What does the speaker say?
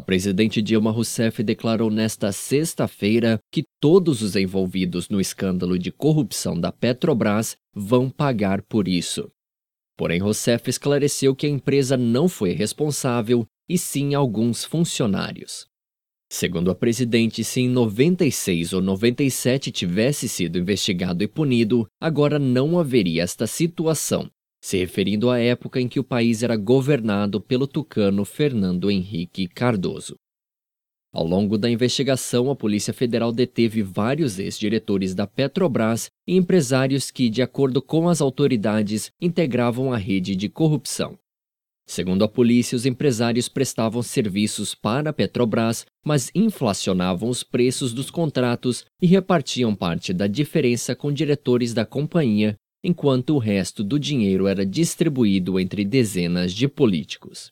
presidente Dilma Rousseff declarou nesta sexta-feira que todos os envolvidos no escândalo de corrupção da Petrobras vão pagar por isso. Porém, Rousseff esclareceu que a empresa não foi responsável e sim alguns funcionários. Segundo a presidente, se em 96 ou 97 tivesse sido investigado e punido, agora não haveria esta situação, se referindo à época em que o país era governado pelo tucano Fernando Henrique Cardoso. Ao longo da investigação, a Polícia Federal deteve vários ex-diretores da Petrobras e empresários que, de acordo com as autoridades, integravam a rede de corrupção. Segundo a polícia, os empresários prestavam serviços para a Petrobras, mas inflacionavam os preços dos contratos e repartiam parte da diferença com diretores da companhia, enquanto o resto do dinheiro era distribuído entre dezenas de políticos.